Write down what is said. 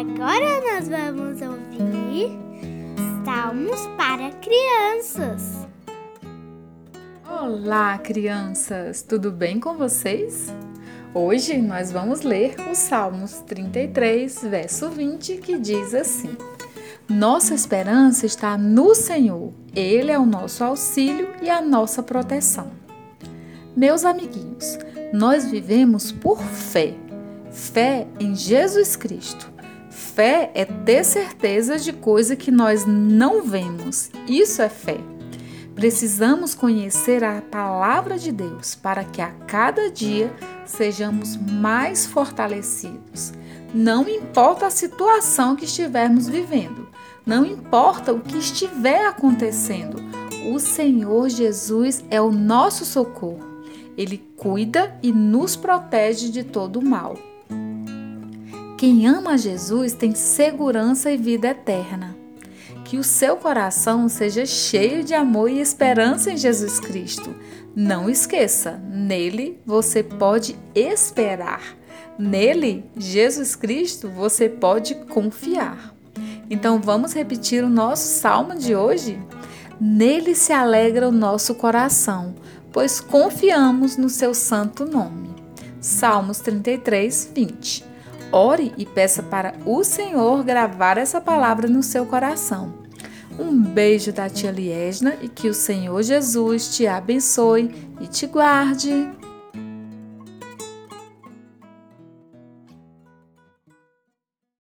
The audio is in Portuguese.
Agora nós vamos ouvir Salmos para crianças. Olá, crianças! Tudo bem com vocês? Hoje nós vamos ler o Salmos 33, verso 20, que diz assim: Nossa esperança está no Senhor, Ele é o nosso auxílio e a nossa proteção. Meus amiguinhos, nós vivemos por fé, fé em Jesus Cristo. Fé é ter certeza de coisa que nós não vemos. Isso é fé. Precisamos conhecer a palavra de Deus para que a cada dia sejamos mais fortalecidos. Não importa a situação que estivermos vivendo, não importa o que estiver acontecendo, o Senhor Jesus é o nosso socorro. Ele cuida e nos protege de todo o mal. Quem ama Jesus tem segurança e vida eterna. Que o seu coração seja cheio de amor e esperança em Jesus Cristo. Não esqueça, nele você pode esperar. Nele, Jesus Cristo, você pode confiar. Então vamos repetir o nosso salmo de hoje? Nele se alegra o nosso coração, pois confiamos no seu santo nome. Salmos 33, 20. Ore e peça para o Senhor gravar essa palavra no seu coração. Um beijo da tia Liesna e que o Senhor Jesus te abençoe e te guarde.